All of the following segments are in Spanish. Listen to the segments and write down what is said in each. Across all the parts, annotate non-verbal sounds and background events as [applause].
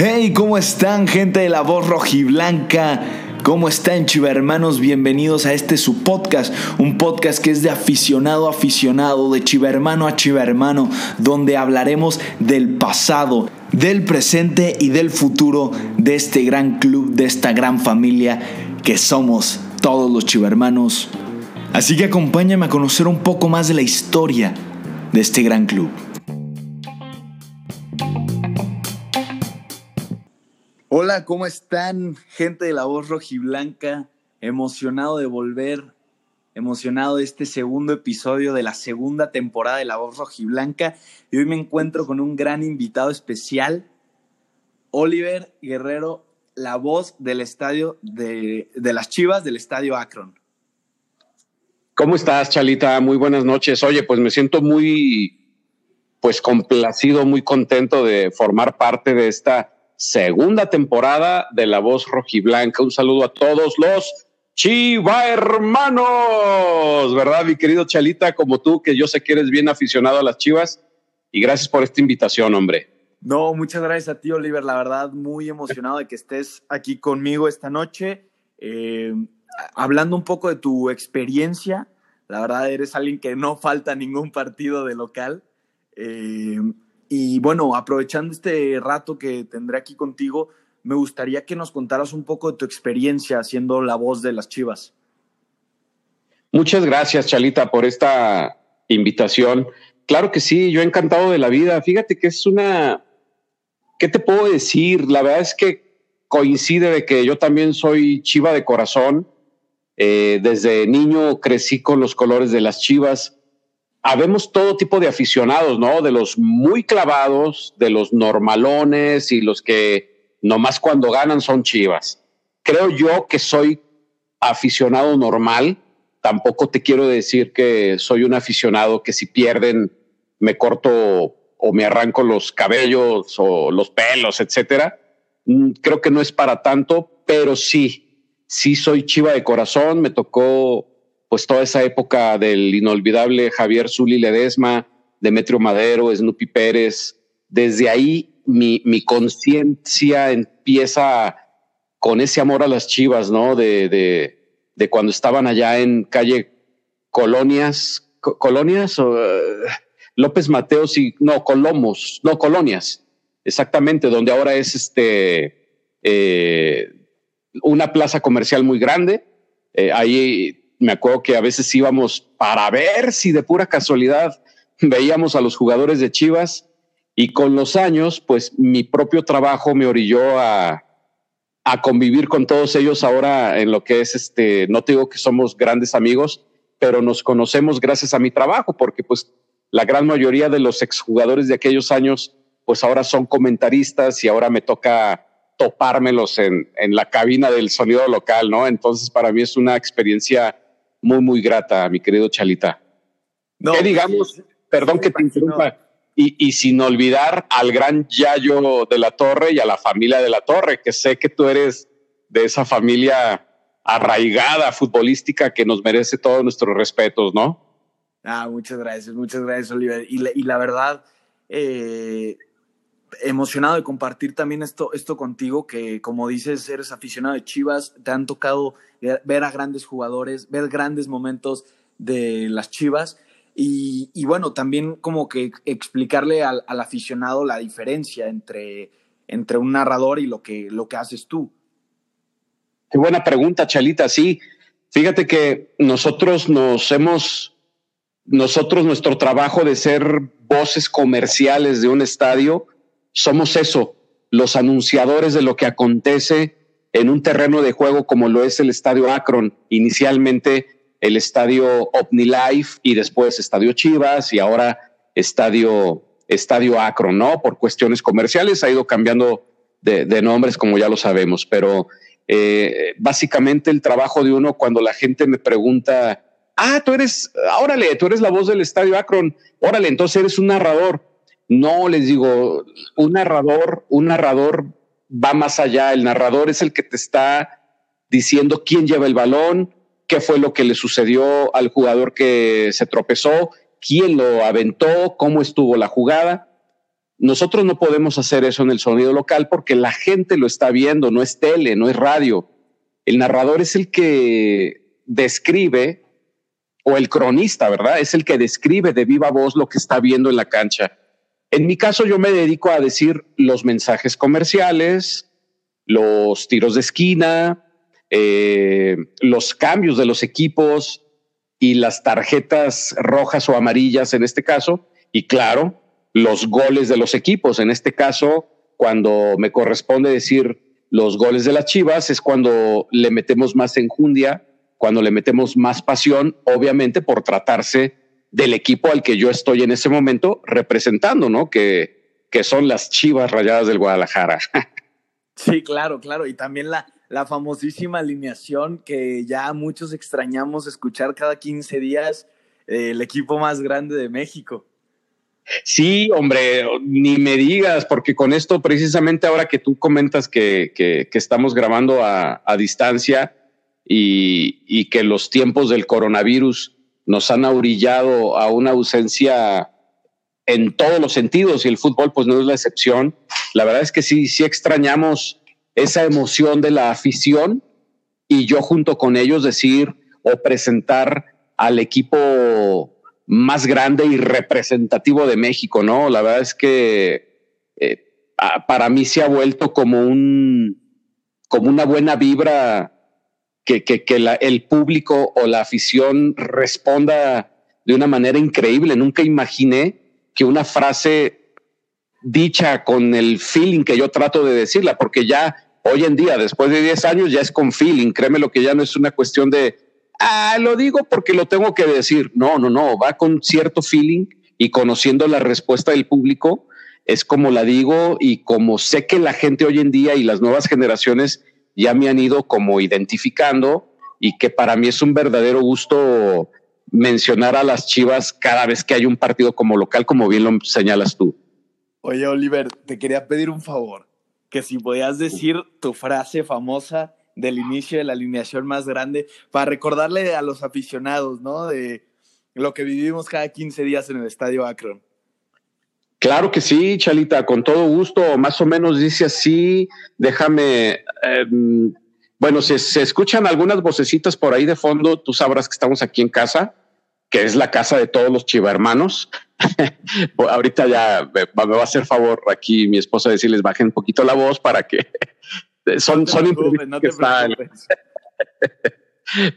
Hey, ¿cómo están gente de la voz rojiblanca? ¿Cómo están chivermanos? Bienvenidos a este su podcast, un podcast que es de aficionado a aficionado, de chivermano a chivermano, donde hablaremos del pasado, del presente y del futuro de este gran club, de esta gran familia que somos todos los chivermanos. Así que acompáñame a conocer un poco más de la historia de este gran club. Hola, ¿cómo están? Gente de la voz rojiblanca, emocionado de volver, emocionado de este segundo episodio de la segunda temporada de la voz rojiblanca. Y hoy me encuentro con un gran invitado especial, Oliver Guerrero, la voz del estadio de, de las Chivas del estadio Akron. ¿Cómo estás, Chalita? Muy buenas noches. Oye, pues me siento muy, pues complacido, muy contento de formar parte de esta segunda temporada de La Voz Rojiblanca. Un saludo a todos los Chiva hermanos, ¿verdad, mi querido Chalita? Como tú, que yo sé que eres bien aficionado a las Chivas. Y gracias por esta invitación, hombre. No, muchas gracias a ti, Oliver. La verdad, muy emocionado de que estés aquí conmigo esta noche. Eh, hablando un poco de tu experiencia, la verdad, eres alguien que no falta ningún partido de local. Eh, y bueno, aprovechando este rato que tendré aquí contigo, me gustaría que nos contaras un poco de tu experiencia haciendo la voz de las Chivas. Muchas gracias, Chalita, por esta invitación. Claro que sí, yo he encantado de la vida. Fíjate que es una, ¿qué te puedo decir? La verdad es que coincide de que yo también soy chiva de corazón. Eh, desde niño crecí con los colores de las Chivas habemos todo tipo de aficionados, ¿no? De los muy clavados, de los normalones y los que nomás cuando ganan son chivas. Creo yo que soy aficionado normal. Tampoco te quiero decir que soy un aficionado que si pierden me corto o me arranco los cabellos o los pelos, etcétera. Mm, creo que no es para tanto, pero sí, sí soy chiva de corazón. Me tocó pues toda esa época del inolvidable Javier Zuli Ledesma, Demetrio Madero, Snoopy Pérez. Desde ahí mi, conciencia empieza con ese amor a las chivas, ¿no? De, cuando estaban allá en calle Colonias, Colonias o uh, López Mateos y no, Colomos, no, Colonias, exactamente, donde ahora es este eh, una plaza comercial muy grande. Eh, ahí me acuerdo que a veces íbamos para ver si de pura casualidad veíamos a los jugadores de Chivas y con los años, pues mi propio trabajo me orilló a, a convivir con todos ellos ahora en lo que es este, no te digo que somos grandes amigos, pero nos conocemos gracias a mi trabajo, porque pues la gran mayoría de los exjugadores de aquellos años, pues ahora son comentaristas y ahora me toca topármelos en, en la cabina del sonido local, ¿no? Entonces para mí es una experiencia muy, muy grata, mi querido Chalita. No, que digamos, perdón que te interrumpa, y, y, sin olvidar al gran Yayo de la Torre y a la familia de la Torre, que sé que tú eres de esa familia arraigada futbolística que nos merece todos nuestros respetos, ¿no? Ah, muchas gracias, muchas gracias, Oliver. Y, la, y la verdad, eh, emocionado de compartir también esto, esto contigo, que como dices, eres aficionado de Chivas, te han tocado ver a grandes jugadores, ver grandes momentos de las Chivas. Y, bueno, también como que explicarle al, al, aficionado la diferencia entre, entre un narrador y lo que, lo que haces tú. Qué buena pregunta, Chalita. Sí, fíjate que nosotros nos hemos, nosotros nuestro trabajo de ser voces comerciales de un estadio, somos eso, los anunciadores de lo que acontece en un terreno de juego como lo es el Estadio Akron, inicialmente el Estadio OmniLife y después Estadio Chivas y ahora Estadio, Estadio Akron, ¿no? Por cuestiones comerciales ha ido cambiando de, nombres como ya lo sabemos, pero eh, básicamente el trabajo de uno cuando la gente me pregunta, ah, tú eres, órale, tú eres la voz del Estadio Akron, órale, entonces eres un narrador. No, les digo, un narrador, un narrador va más allá. El narrador es el que te está diciendo quién lleva el balón, qué fue lo que le sucedió al jugador que se tropezó, quién lo aventó, cómo estuvo la jugada. nosotros no podemos hacer eso en el sonido local porque la gente lo está viendo, no es tele, no es radio. El narrador es el que describe, o el cronista, ¿verdad? Es el que describe de viva voz lo que está viendo en la cancha. En mi caso, yo me dedico a decir los mensajes comerciales, los tiros de esquina, eh, los cambios de los equipos y las tarjetas rojas o amarillas en este caso, y claro, los goles de los equipos. En este caso, cuando me corresponde decir los goles de las Chivas, es cuando le metemos más enjundia, cuando le metemos más pasión, obviamente por tratarse del equipo al que yo estoy en ese momento representando, ¿no? Que, que son las Chivas Rayadas del Guadalajara. [laughs] Sí, claro, claro. Y también la, la famosísima alineación que ya muchos extrañamos escuchar cada 15 días, eh, el equipo más grande de México. Sí, hombre, ni me digas, porque con esto precisamente ahora que tú comentas que, que, estamos grabando a, a distancia y, y, que los tiempos del coronavirus nos han aurillado a una ausencia en todos los sentidos y el fútbol pues no es la excepción. La verdad es que sí, sí extrañamos esa emoción de la afición y yo junto con ellos decir o presentar al equipo más grande y representativo de México, ¿no? La verdad es que eh, para mí se ha vuelto como un como una buena vibra que, el público o la afición responda de una manera increíble. Nunca imaginé que una frase dicha con el feeling que yo trato de decirla, porque ya hoy en día, después de 10 años, ya es con feeling. Créeme lo que ya no es una cuestión de ah, lo digo porque lo tengo que decir. No, no, no, va con cierto feeling y conociendo la respuesta del público, es como la digo y como sé que la gente hoy en día y las nuevas generaciones ya me han ido como identificando y que para mí es un verdadero gusto mencionar a las Chivas cada vez que hay un partido como local, como bien lo señalas tú. Oye, Oliver, te quería pedir un favor, que si podías decir tu frase famosa del inicio de la alineación más grande, para recordarle a los aficionados, ¿no? De lo que vivimos cada 15 días en el Estadio Akron. Claro que sí, Chalita, con todo gusto, más o menos dice así, déjame, em, bueno, se, se escuchan algunas vocecitas por ahí de fondo, tú sabrás que estamos aquí en casa, que es la casa de todos los chivarmanos. [laughs] Ahorita ya me, me, va a hacer favor aquí mi esposa decirles bajen un poquito la voz para que [laughs] son, son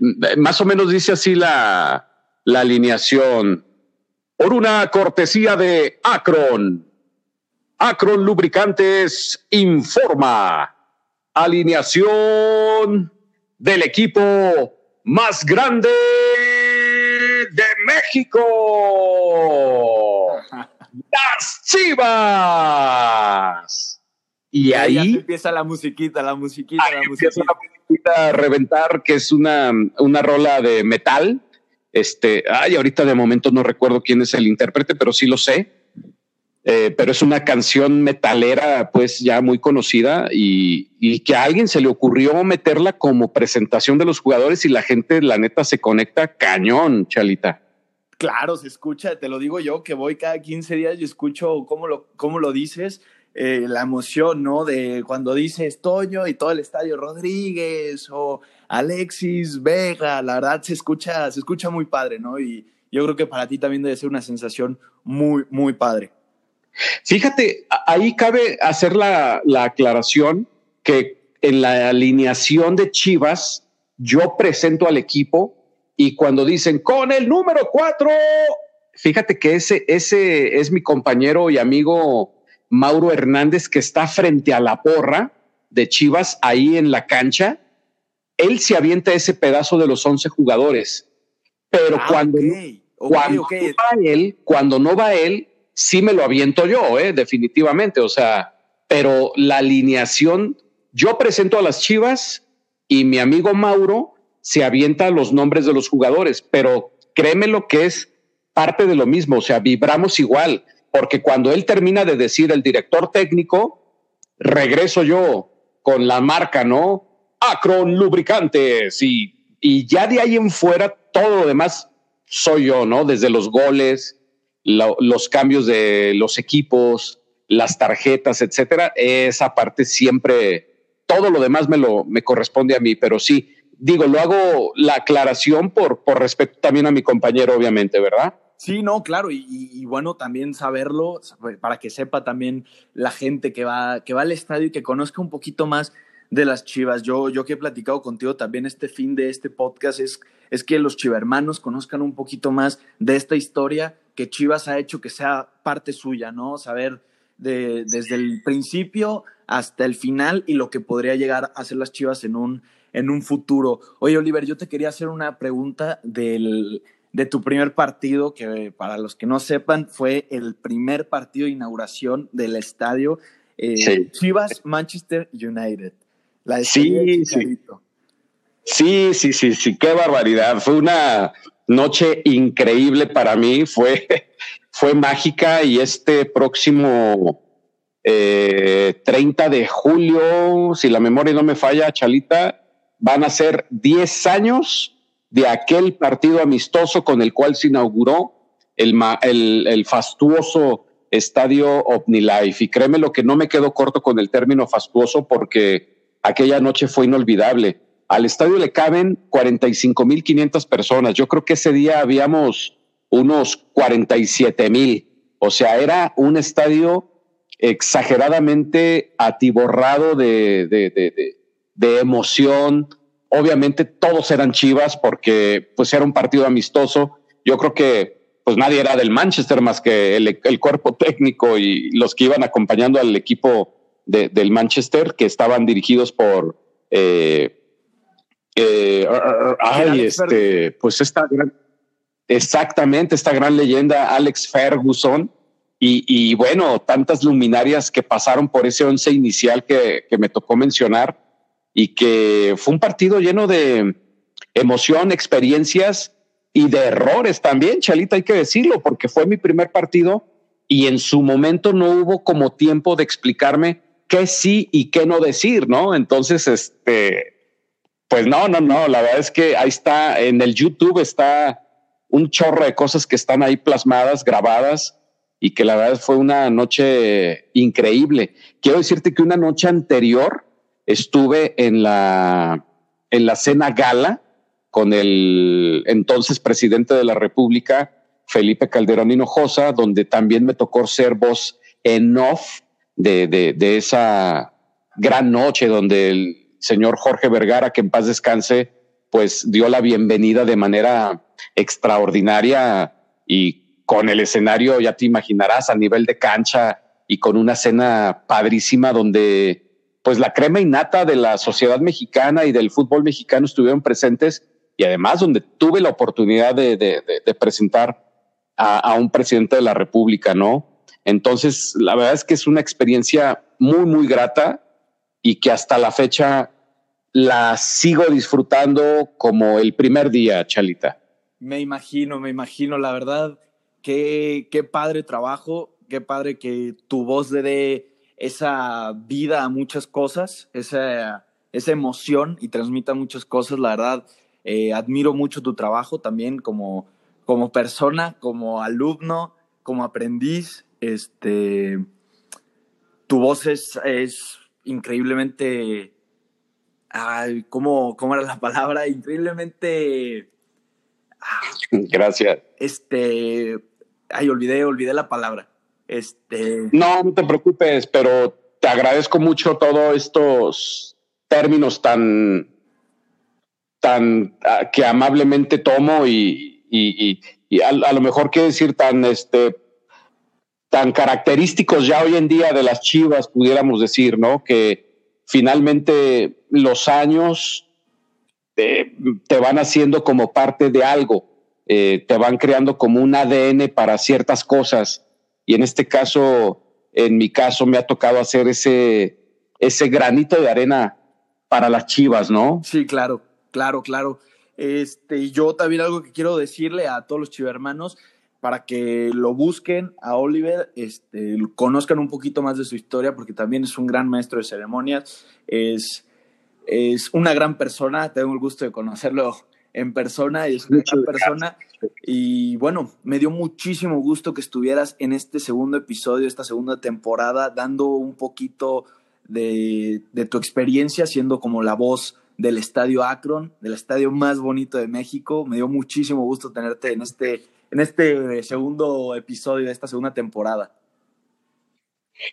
[laughs] Más o menos dice así la, la alineación. Por una cortesía de Acron. Acron Lubricantes informa. Alineación del equipo más grande de México. [laughs] Las Chivas. Y ahí, empieza la musiquita, la musiquita, la musiquita. la musiquita a reventar, que es una, una rola de metal. Este, ay, ahorita de momento no recuerdo quién es el intérprete, pero sí lo sé. Eh, pero es una canción metalera, pues ya muy conocida y, y, que a alguien se le ocurrió meterla como presentación de los jugadores y la gente, la neta, se conecta cañón, Chalita. Claro, se escucha, te lo digo yo, que voy cada 15 días y escucho cómo lo, cómo lo dices eh, la emoción, ¿no? De cuando dice Toño y todo el estadio Rodríguez o Alexis Vega, la verdad se escucha, se escucha muy padre, ¿no? Y yo creo que para ti también debe ser una sensación muy, muy padre. Fíjate, ahí cabe hacer la, la aclaración que en la alineación de Chivas yo presento al equipo y cuando dicen con el número cuatro, fíjate que ese, ese es mi compañero y amigo Mauro Hernández, que está frente a la porra de Chivas ahí en la cancha, él se avienta ese pedazo de los 11 jugadores. Pero ah, cuando, cuando no va él, cuando no va él, sí me lo aviento yo, ¿eh? definitivamente. O sea, pero la alineación, yo presento a las Chivas y mi amigo Mauro se avienta los nombres de los jugadores, pero créeme lo que es parte de lo mismo, o sea, vibramos igual porque cuando él termina de decir el director técnico, regreso yo con la marca, ¿no? Acron Lubricantes y, y ya de ahí en fuera todo lo demás soy yo, ¿no? Desde los goles, lo, los cambios de los equipos, las tarjetas, etcétera, esa parte siempre, todo lo demás me lo me corresponde a mí, pero sí, digo, lo hago la aclaración por, por respeto también a mi compañero, obviamente, ¿verdad? Sí, no, claro, y, bueno, también saberlo para que sepa también la gente que va, que va al estadio y que conozca un poquito más de las Chivas. Yo, yo que he platicado contigo también este fin de este podcast es, es que los chivermanos conozcan un poquito más de esta historia que Chivas ha hecho que sea parte suya, ¿no? Saber de, desde el principio hasta el final y lo que podría llegar a ser las Chivas en un, en un futuro. Oye, Oliver, yo te quería hacer una pregunta del, de tu primer partido, que para los que no sepan, fue el primer partido de inauguración del estadio eh, Chivas Manchester United. La sí, sí. sí, sí, sí, sí, qué barbaridad. Fue una noche increíble para mí, fue, [laughs] fue mágica y este próximo 30 eh, de julio, si la memoria no me falla, Chalita, van a ser 10 años de aquel partido amistoso con el cual se inauguró el, el, el fastuoso estadio OmniLife. Y créeme lo que no me quedo corto con el término fastuoso porque aquella noche fue inolvidable. Al estadio le caben 45.500 personas. Yo creo que ese día habíamos unos 47 mil. O sea, era un estadio exageradamente atiborrado de, de, de, de, emoción. Obviamente todos eran chivas porque pues era un partido amistoso. Yo creo que pues nadie era del Manchester más que el, el cuerpo técnico y los que iban acompañando al equipo del Manchester que estaban dirigidos por eh, eh, ay, este, pues esta gran, exactamente esta gran leyenda Alex Ferguson. Y, bueno, tantas luminarias que pasaron por ese once inicial que, que me tocó mencionar y que fue un partido lleno de emoción, experiencias y de errores también, Chalita, hay que decirlo, porque fue mi primer partido y en su momento no hubo como tiempo de explicarme qué sí y qué no decir, ¿no? Entonces, este, pues no, no, no, la verdad es que ahí está, en el YouTube está un chorro de cosas que están ahí plasmadas, grabadas, y que la verdad fue una noche increíble. Quiero decirte que una noche anterior estuve en la, en la cena gala con el entonces presidente de la República, Felipe Calderón Hinojosa, donde también me tocó ser voz en off de, de, esa gran noche donde el señor Jorge Vergara, que en paz descanse, pues dio la bienvenida de manera extraordinaria y con el escenario, ya te imaginarás, a nivel de cancha y con una cena padrísima donde pues la crema innata de la sociedad mexicana y del fútbol mexicano estuvieron presentes y además donde tuve la oportunidad de, de, de presentar a, a, un presidente de la República, ¿no? Entonces, la verdad es que es una experiencia muy, muy grata y que hasta la fecha la sigo disfrutando como el primer día, Chalita. Me imagino, me imagino, la verdad, qué, qué padre trabajo, qué padre que tu voz le dé esa vida a muchas cosas, esa, esa emoción y transmita muchas cosas, la verdad. Eh, admiro mucho tu trabajo también como, como persona, como alumno, como aprendiz este, tu voz es, es increíblemente, ay, ¿cómo, ¿cómo, era la palabra? Increíblemente... Ah, Gracias. Este, ay, olvidé, olvidé la palabra. Este... No, no te preocupes, pero te agradezco mucho todos estos términos tan, tan ah, que amablemente tomo y, y, y, a, a, lo mejor quiero decir tan este tan característicos ya hoy en día de las Chivas, pudiéramos decir, ¿no? Que finalmente los años te, te van haciendo como parte de algo, eh, te van creando como un ADN para ciertas cosas. Y en este caso, en mi caso, me ha tocado hacer ese, ese granito de arena para las Chivas, ¿no? Sí, claro, claro, claro. Este, yo también algo que quiero decirle a todos los chivermanos, para que lo busquen a Oliver, este, conozcan un poquito más de su historia, porque también es un gran maestro de ceremonias, es, es una gran persona, tengo el gusto de conocerlo en persona, y es una gran persona, Y bueno, me dio muchísimo gusto que estuvieras en este segundo episodio, esta segunda temporada, dando un poquito de, de tu experiencia siendo como la voz del Estadio Akron, del estadio más bonito de México. Me dio muchísimo gusto tenerte en este, en este segundo episodio de esta segunda temporada.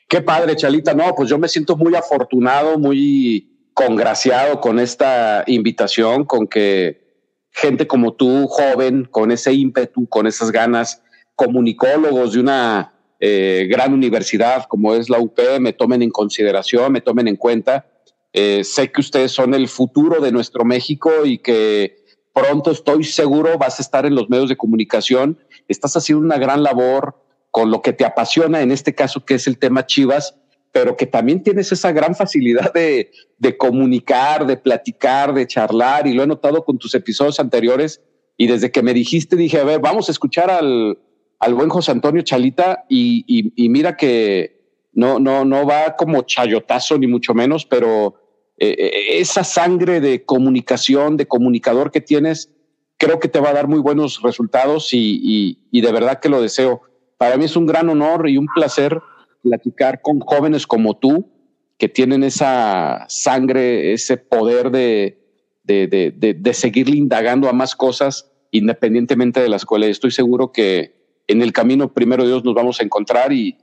Qué padre, Chalita. No, pues yo me siento muy afortunado, muy congraciado con esta invitación, con que gente como tú, joven, con ese ímpetu, con esas ganas, comunicólogos de una eh, gran universidad como es la UP, me tomen en consideración, me tomen en cuenta. Eh, sé que ustedes son el futuro de nuestro México y que pronto estoy seguro vas a estar en los medios de comunicación. Estás haciendo una gran labor con lo que te apasiona, en este caso que es el tema Chivas, pero que también tienes esa gran facilidad de, de comunicar, de platicar, de charlar, y lo he notado con tus episodios anteriores. Y desde que me dijiste, dije, a ver, vamos a escuchar al, al buen José Antonio Chalita, y, mira que no, no, no va como chayotazo, ni mucho menos, pero eh, eh, esa sangre de comunicación, de comunicador que tienes, creo que te va a dar muy buenos resultados y, de verdad que lo deseo. Para mí es un gran honor y un placer platicar con jóvenes como tú, que tienen esa sangre, ese poder de, de, de, de, seguirle indagando a más cosas independientemente de la escuela. Estoy seguro que en el camino, primero Dios, nos vamos a encontrar y,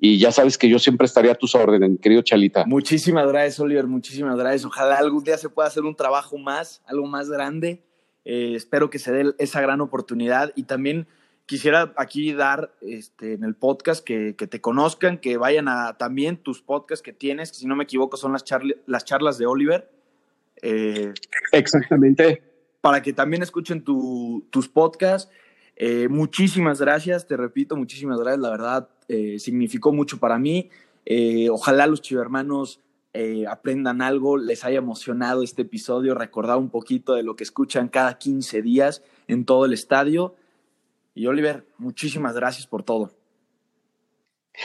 y ya sabes que yo siempre estaría a tus órdenes, querido Chalita. Muchísimas gracias, Oliver, muchísimas gracias. Ojalá algún día se pueda hacer un trabajo más, algo más grande. Eh, espero que se dé esa gran oportunidad y también quisiera aquí dar este, en el podcast que, que, te conozcan, que vayan a también tus podcasts que tienes, que si no me equivoco son las, charla, las charlas de Oliver. Eh, Exactamente. Para que también escuchen tu, tus podcasts. Eh, muchísimas gracias, te repito, muchísimas gracias. La verdad, eh, significó mucho para mí. Eh, ojalá los chivermanos aprendan algo, les haya emocionado este episodio, recordar un poquito de lo que escuchan cada 15 días en todo el estadio. Y Oliver, muchísimas gracias por todo.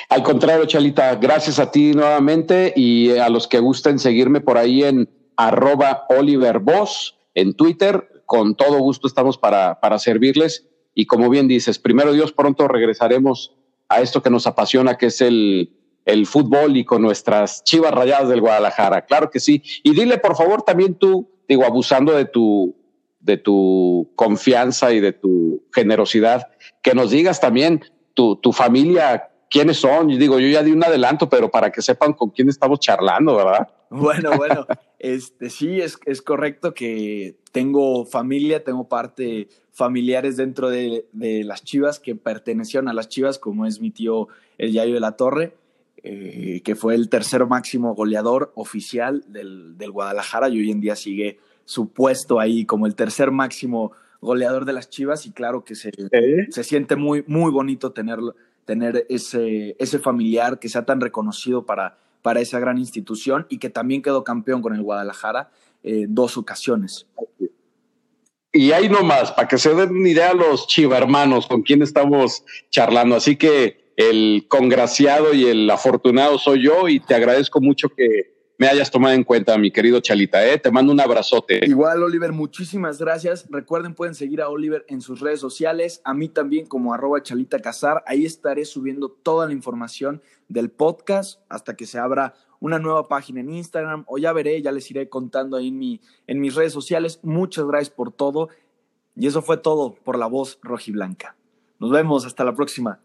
Al contrario, Chalita, gracias a ti nuevamente y a los que gusten seguirme por ahí en arroba Oliver Voss en Twitter. Con todo gusto estamos para, para servirles. Y como bien dices, primero Dios, pronto regresaremos a esto que nos apasiona, que es el, el fútbol y con nuestras chivas rayadas del Guadalajara. Claro que sí. Y dile, por favor, también tú, digo, abusando de tu, de tu confianza y de tu generosidad, que nos digas también tu, tu familia, quiénes son. Yo digo, yo ya di un adelanto, pero para que sepan con quién estamos charlando, ¿verdad? Bueno, bueno, este sí, es, es correcto que tengo familia, tengo parte familiares dentro de, de, las Chivas que pertenecieron a las Chivas, como es mi tío El Yayo de la Torre, eh, que fue el tercer máximo goleador oficial del, del Guadalajara y hoy en día sigue su puesto ahí como el tercer máximo goleador de las Chivas y claro que se, ¿Eh? se siente muy, muy bonito tenerlo, tener ese, ese familiar que sea tan reconocido para, para esa gran institución y que también quedó campeón con el Guadalajara eh, dos ocasiones. Y ahí nomás, para que se den una idea los chiva hermanos con quien estamos charlando. Así que el congraciado y el afortunado soy yo y te agradezco mucho que me hayas tomado en cuenta, mi querido Chalita. ¿eh? Te mando un abrazote. Igual, Oliver, muchísimas gracias. Recuerden, pueden seguir a Oliver en sus redes sociales, a mí también como arroba Chalita Casar. Ahí estaré subiendo toda la información del podcast hasta que se abra una nueva página en Instagram o ya veré, ya les iré contando ahí en, mi, en mis redes sociales. Muchas gracias por todo. Y eso fue todo por la voz rojiblanca. Nos vemos, hasta la próxima.